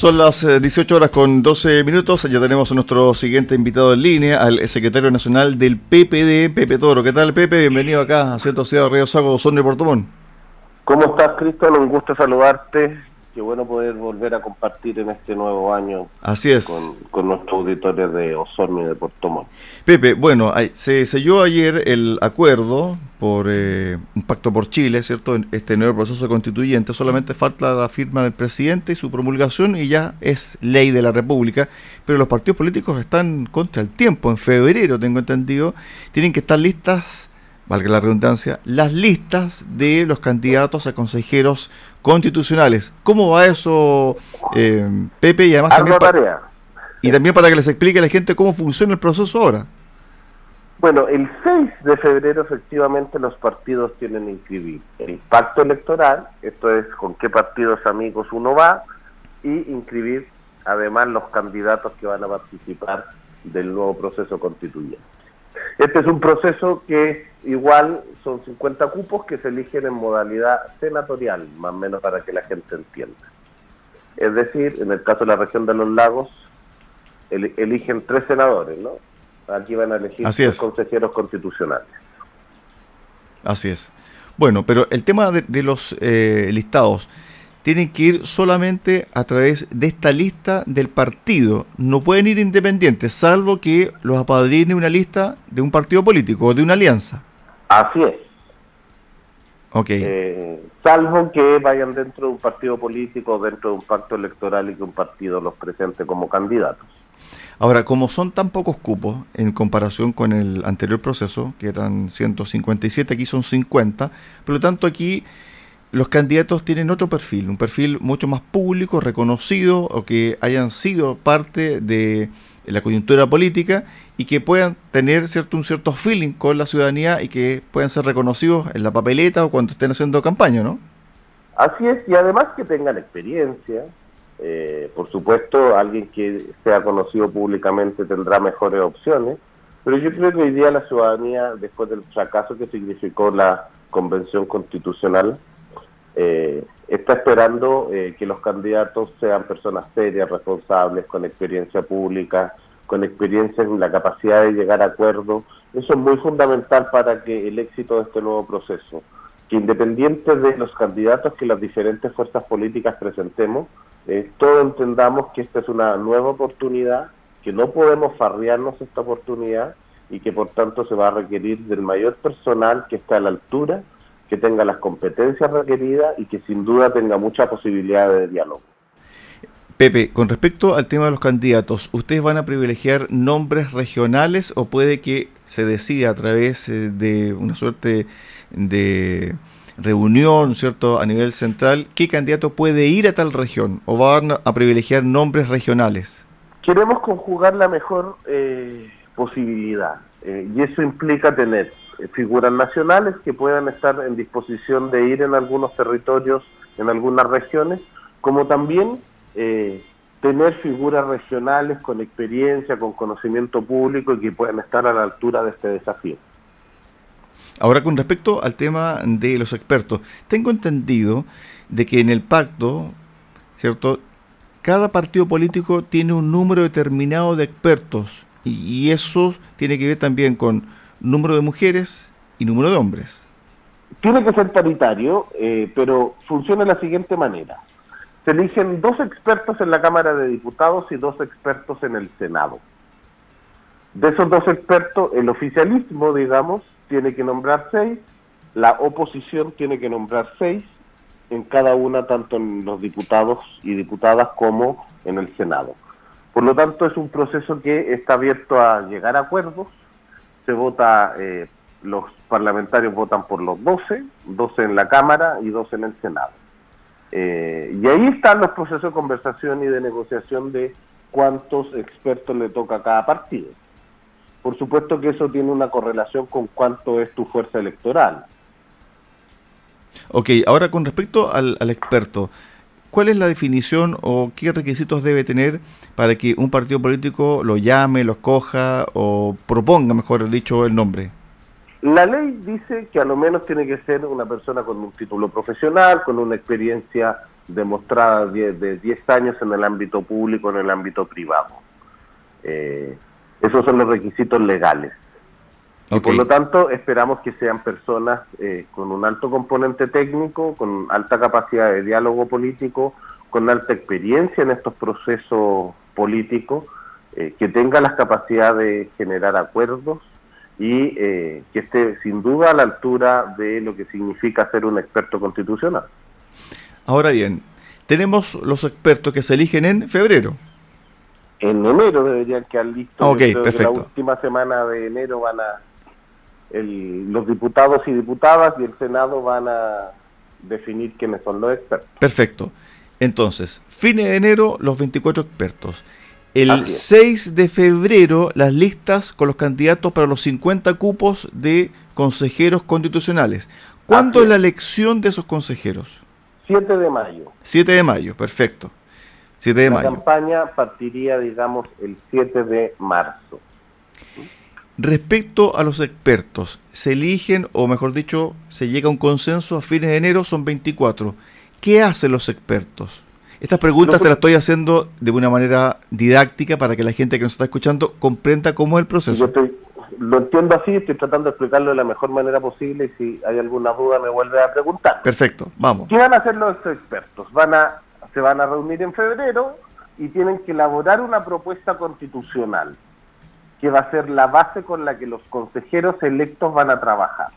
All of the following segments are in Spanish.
Son las 18 eh, horas con 12 minutos. Ya tenemos a nuestro siguiente invitado en línea, al secretario nacional del PPD, Pepe Toro. ¿Qué tal, Pepe? Bienvenido acá a Centro Ciudad de Río Sago, Son de Portomón. ¿Cómo estás, Cristian? Un gusto saludarte qué bueno poder volver a compartir en este nuevo año Así es. con, nuestros auditores de Osorno y de Puerto Pepe, bueno, se selló ayer el acuerdo por eh, un pacto por Chile, ¿cierto? Este nuevo proceso constituyente, solamente falta la firma del presidente y su promulgación y ya es ley de la República, pero los partidos políticos están contra el tiempo, en febrero tengo entendido, tienen que estar listas valga la redundancia, las listas de los candidatos a consejeros constitucionales. ¿Cómo va eso, eh, Pepe? Y además también, y también para que les explique a la gente cómo funciona el proceso ahora. Bueno, el 6 de febrero efectivamente los partidos tienen que inscribir el pacto electoral, esto es con qué partidos amigos uno va, y inscribir además los candidatos que van a participar del nuevo proceso constituyente. Este es un proceso que igual son 50 cupos que se eligen en modalidad senatorial, más o menos para que la gente entienda. Es decir, en el caso de la región de los lagos, eligen tres senadores, ¿no? Aquí van a elegir tres consejeros constitucionales. Así es. Bueno, pero el tema de, los eh, listados, tienen que ir solamente a través de esta lista del partido. No pueden ir independientes, salvo que los apadrine una lista de un partido político o de una alianza. Así es. Ok. Eh, salvo que vayan dentro de un partido político dentro de un pacto electoral y que un partido los presente como candidatos. Ahora, como son tan pocos cupos en comparación con el anterior proceso, que eran 157, aquí son 50, por lo tanto aquí los candidatos tienen otro perfil, un perfil mucho más público, reconocido o que hayan sido parte de la coyuntura política y que puedan tener cierto, un cierto feeling con la ciudadanía y que puedan ser reconocidos en la papeleta o cuando estén haciendo campaña, ¿no? Así es, y además que tengan experiencia. Eh, por supuesto, alguien que sea conocido públicamente tendrá mejores opciones, pero yo creo que hoy día la ciudadanía, después del fracaso que significó la convención constitucional, eh, está esperando eh, que los candidatos sean personas serias, responsables, con experiencia pública, con experiencia en la capacidad de llegar a acuerdos. Eso es muy fundamental para que el éxito de este nuevo proceso, que independiente de los candidatos que las diferentes fuerzas políticas presentemos, eh, todos entendamos que esta es una nueva oportunidad, que no podemos farrearnos esta oportunidad y que por tanto se va a requerir del mayor personal que esté a la altura que tenga las competencias requeridas y que sin duda tenga mucha posibilidad de diálogo. Pepe, con respecto al tema de los candidatos, ¿ustedes van a privilegiar nombres regionales o puede que se decida a través eh, de una suerte de reunión, ¿cierto?, a nivel central, qué candidato puede ir a tal región o van a privilegiar nombres regionales? Queremos conjugar la mejor eh, posibilidad eh, y eso implica tener eh, figuras nacionales que puedan estar en disposición de ir en algunos territorios, en algunas regiones, como también eh, tener figuras regionales con experiencia, con conocimiento público y que puedan estar a la altura de este desafío. Ahora, con respecto al tema de los expertos, tengo entendido de que en el pacto, ¿cierto? Cada partido político tiene un número determinado de expertos y eso tiene que ver también con número de mujeres y número de hombres. Tiene que ser paritario, eh, pero funciona de la siguiente manera. Se eligen dos expertos en la Cámara de Diputados y dos expertos en el Senado. De esos dos expertos, el oficialismo, digamos, tiene que nombrar seis, la oposición tiene que nombrar seis, en cada una, tanto en los diputados y diputadas como en el Senado. Por lo tanto, es un proceso que está abierto a llegar a acuerdos se vota, eh, los parlamentarios votan por los 12, 12 en la Cámara y 12 en el Senado. Eh, y ahí están los procesos de conversación y de negociación de cuántos expertos le toca a cada partido. Por supuesto que eso tiene una correlación con cuánto es tu fuerza electoral. Ok, ahora con respecto al, al experto, ¿Cuál es la definición o qué requisitos debe tener para que un partido político lo llame, lo escoja o proponga, mejor dicho, el nombre? La ley dice que a lo menos tiene que ser una persona con un título profesional, con una experiencia demostrada de 10 años en el ámbito público, en el ámbito privado. Eh, esos son los requisitos legales. Por lo tanto, esperamos que sean personas eh, con un alto componente técnico, con alta capacidad de diálogo político, con alta experiencia en estos procesos políticos, eh, que tengan la capacidad de generar acuerdos y que esté sin duda a la altura de lo que significa ser un experto constitucional. Ahora bien, tenemos los expertos que se eligen en febrero. En enero deberían quedar listos. Ok, perfecto. la última semana de enero van a. los diputados y diputadas y el Senado van a definir quiénes son los expertos. Perfecto. Entonces, fines de enero, los 24 expertos. El 6 de febrero, las listas con los candidatos para los 50 cupos de consejeros constitucionales. ¿Cuándo es la elección de esos consejeros? 7 de mayo. 7 de mayo, perfecto. 7 de la mayo. La campaña partiría, digamos, el 7 de marzo. Respecto a los expertos, se eligen, o mejor dicho, se llega a un consenso a fines de enero, son 24. ¿Qué hacen los expertos? Estas preguntas te las estoy haciendo de una manera didáctica para que la gente que nos está escuchando comprenda cómo es el proceso. Yo estoy, lo entiendo así, estoy tratando de explicarlo de la mejor manera posible y si hay alguna duda me vuelve a preguntar. Perfecto, vamos. ¿Qué van a hacer los expertos? Van a, se van a reunir en febrero y tienen que elaborar una propuesta constitucional que va a ser la base con la que los consejeros electos van a trabajar.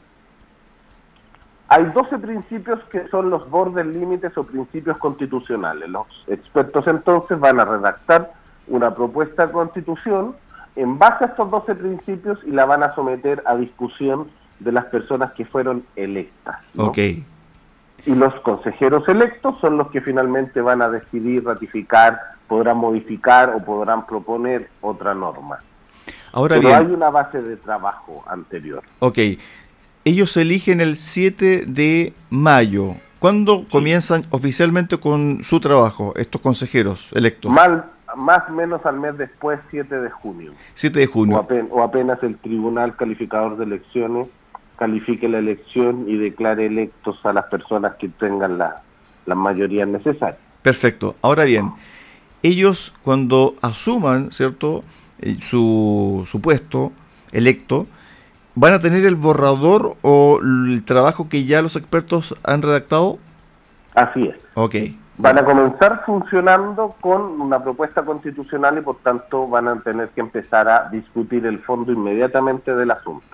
Hay 12 principios que son los bordes límites o principios constitucionales. Los expertos entonces van a redactar una propuesta de constitución en base a estos 12 principios y la van a someter a discusión de las personas que fueron electas. Ok. Y los consejeros electos son los que finalmente van a decidir, ratificar, podrán modificar o podrán proponer otra norma. Ahora Pero bien. hay una base de trabajo anterior. Ok. Ellos se eligen el 7 de mayo. ¿Cuándo comienzan oficialmente con su trabajo, estos consejeros electos? Mal, más o menos al mes después, 7 de junio. 7 de junio. O, apenas, el Tribunal Calificador de Elecciones califique la elección y declare electos a las personas que tengan la, la mayoría necesaria. Perfecto. Ahora bien, ellos cuando asuman, ¿cierto?, su, su puesto electo, ¿van a tener el borrador o el trabajo que ya los expertos han redactado? Así es. Ok van a comenzar funcionando con una propuesta constitucional y por tanto van a tener que empezar a discutir el fondo inmediatamente del asunto.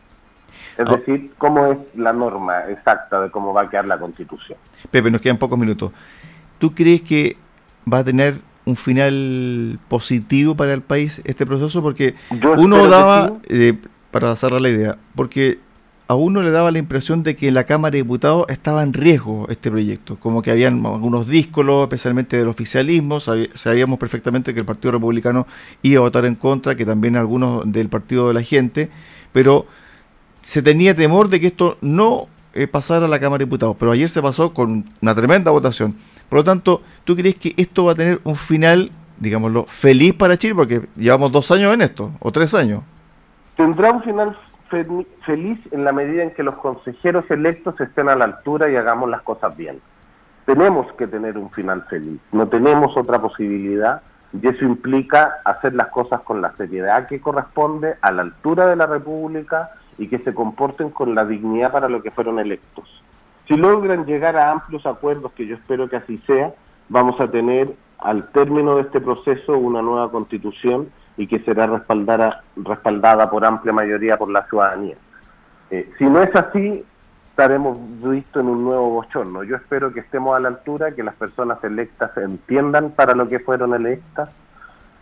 Es ah. decir, cómo es la norma exacta de cómo va a quedar la constitución. Pepe, nos quedan pocos minutos. ¿Tú crees que va a tener un final positivo para el país este proceso? Porque uno daba, eh, para cerrar la idea, porque a uno le daba la impresión de que en la Cámara de Diputados estaba en riesgo este proyecto, como que habían algunos díscolos, especialmente del oficialismo, sabíamos perfectamente que el Partido Republicano iba a votar en contra, que también algunos del Partido de la Gente, pero se tenía temor de que esto no eh, pasara a la Cámara de Diputados, pero ayer se pasó con una tremenda votación. Por lo tanto, ¿tú crees que esto va a tener un final, digámoslo, feliz para Chile? Porque llevamos dos años en esto, o tres años. Tendrá un final feliz en la medida en que los consejeros electos estén a la altura y hagamos las cosas bien. Tenemos que tener un final feliz, no tenemos otra posibilidad y eso implica hacer las cosas con la seriedad que corresponde a la altura de la República y que se comporten con la dignidad para lo que fueron electos. Si logran llegar a amplios acuerdos, que yo espero que así sea, vamos a tener al término de este proceso una nueva constitución y que será respaldada, respaldada por amplia mayoría por la ciudadanía. Eh, si no es así, estaremos vistos en un nuevo bochorno. Yo espero que estemos a la altura, que las personas electas entiendan para lo que fueron electas,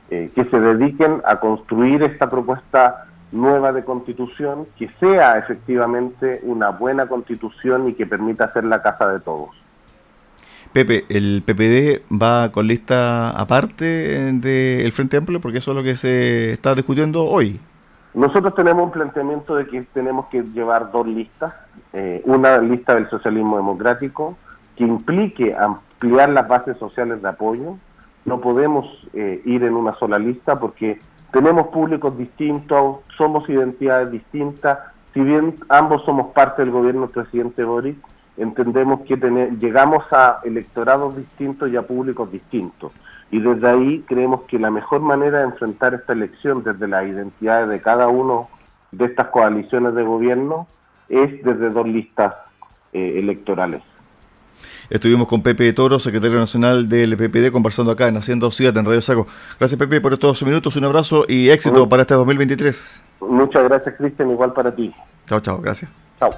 eh, que se dediquen a construir esta propuesta nueva de constitución, que sea efectivamente una buena constitución y que permita ser la casa de todos. Pepe, ¿el PPD va con lista aparte del Frente Amplio? Porque eso es lo que se está discutiendo hoy. Nosotros tenemos un planteamiento de que tenemos que llevar dos listas. Eh, una lista del socialismo democrático que implique ampliar las bases sociales de apoyo. No podemos eh, ir en una sola lista porque tenemos públicos distintos, somos identidades distintas, si bien ambos somos parte del gobierno del presidente Boric, entendemos que llegamos a electorados distintos y a públicos distintos. Y desde ahí creemos que la mejor manera de enfrentar esta elección desde las identidades de cada uno de estas coaliciones de gobierno es desde dos listas eh, electorales. Estuvimos con Pepe Toro, secretario nacional del PPD, conversando acá en Haciendo Ciudad, en Radio Saco. Gracias, Pepe, por estos minutos. Un abrazo y éxito para este 2023. Muchas gracias, Cristian. Igual para ti. Chao, chao. Gracias. Chao.